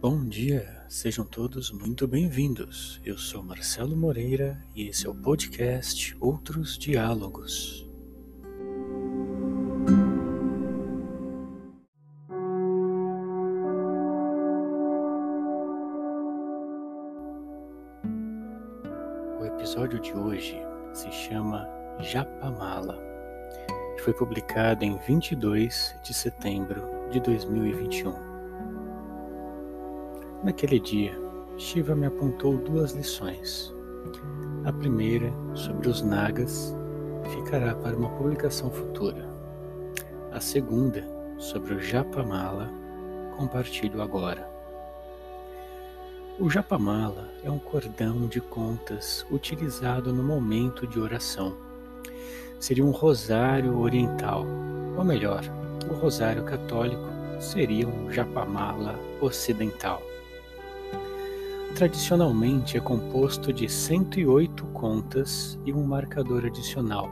Bom dia, sejam todos muito bem-vindos. Eu sou Marcelo Moreira e esse é o podcast Outros Diálogos. O episódio de hoje se chama Japamala e foi publicado em 22 de setembro de 2021. Naquele dia, Shiva me apontou duas lições. A primeira, sobre os Nagas, ficará para uma publicação futura. A segunda, sobre o Japamala, compartilho agora. O Japamala é um cordão de contas utilizado no momento de oração. Seria um rosário oriental, ou melhor, o rosário católico seria um Japamala ocidental. Tradicionalmente é composto de 108 contas e um marcador adicional,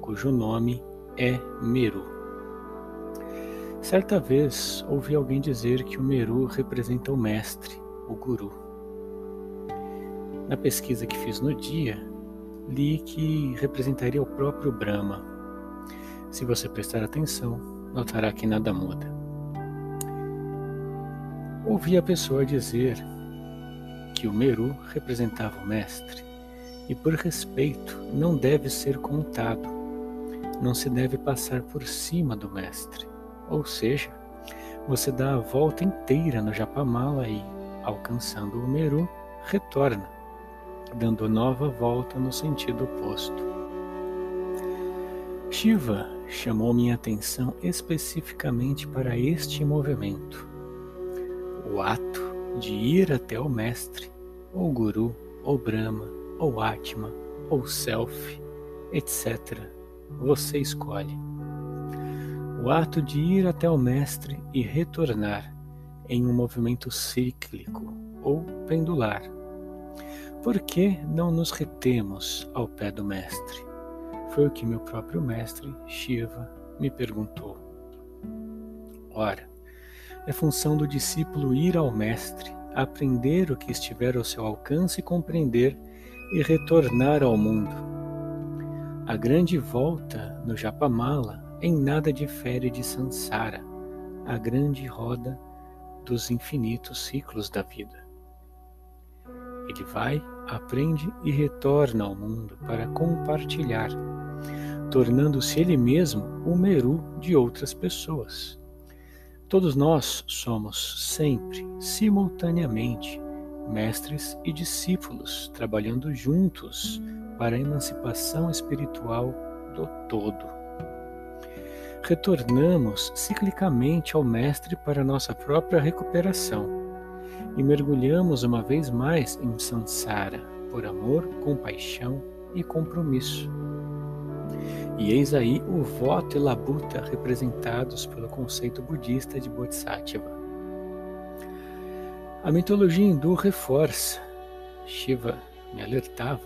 cujo nome é Meru. Certa vez ouvi alguém dizer que o Meru representa o mestre, o guru. Na pesquisa que fiz no dia, li que representaria o próprio Brahma. Se você prestar atenção, notará que nada muda. Ouvi a pessoa dizer que o Meru representava o mestre e, por respeito, não deve ser contado, não se deve passar por cima do mestre. Ou seja, você dá a volta inteira no Japamala e, alcançando o Meru, retorna, dando nova volta no sentido oposto. Shiva chamou minha atenção especificamente para este movimento. O ato de ir até o mestre, ou guru, ou Brahma, ou Atma, ou Self, etc. Você escolhe. O ato de ir até o mestre e retornar em um movimento cíclico ou pendular. Por que não nos retemos ao pé do mestre? Foi o que meu próprio mestre, Shiva, me perguntou. Ora, é função do discípulo ir ao Mestre, aprender o que estiver ao seu alcance e compreender e retornar ao mundo. A grande volta no Japamala em nada difere de Sansara, a grande roda dos infinitos ciclos da vida. Ele vai, aprende e retorna ao mundo para compartilhar, tornando-se ele mesmo o Meru de outras pessoas. Todos nós somos sempre, simultaneamente, mestres e discípulos trabalhando juntos para a emancipação espiritual do todo. Retornamos ciclicamente ao Mestre para nossa própria recuperação e mergulhamos uma vez mais em Sansara por amor, compaixão e compromisso. E eis aí o voto e labuta representados pelo conceito budista de Bodhisattva. A mitologia hindu reforça, Shiva me alertava,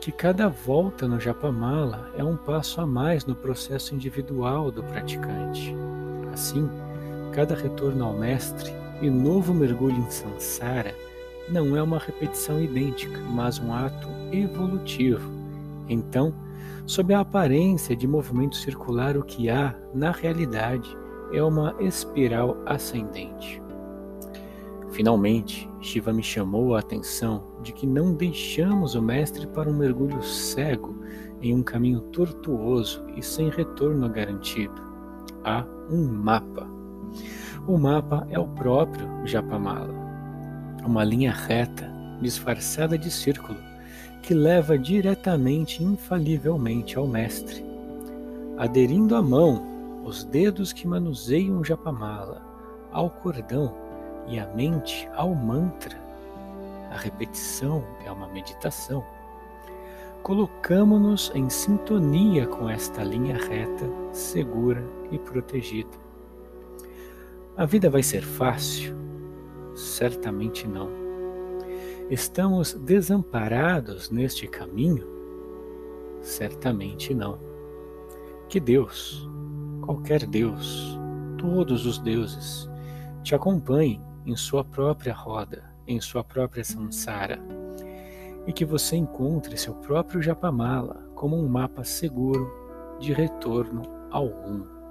que cada volta no Japamala é um passo a mais no processo individual do praticante. Assim, cada retorno ao mestre e novo mergulho em Sansara não é uma repetição idêntica, mas um ato evolutivo. Então, Sob a aparência de movimento circular, o que há, na realidade, é uma espiral ascendente. Finalmente, Shiva me chamou a atenção de que não deixamos o Mestre para um mergulho cego em um caminho tortuoso e sem retorno garantido. Há um mapa. O mapa é o próprio Japamala, uma linha reta, disfarçada de círculo, que leva diretamente, infalivelmente ao Mestre. Aderindo à mão, os dedos que manuseiam o japamala, ao cordão e a mente ao mantra. A repetição é uma meditação. Colocamos-nos em sintonia com esta linha reta, segura e protegida. A vida vai ser fácil? Certamente não. Estamos desamparados neste caminho? Certamente não. Que Deus, qualquer Deus, todos os deuses, te acompanhem em sua própria roda, em sua própria samsara, e que você encontre seu próprio Japamala como um mapa seguro de retorno ao rumo.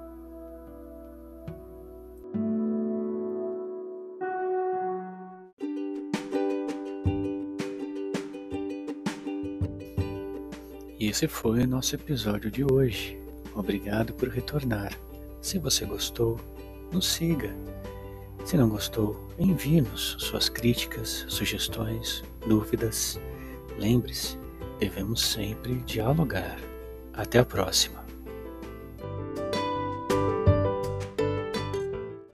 Esse foi o nosso episódio de hoje. Obrigado por retornar. Se você gostou, nos siga. Se não gostou, envie-nos suas críticas, sugestões, dúvidas. Lembre-se, devemos sempre dialogar. Até a próxima.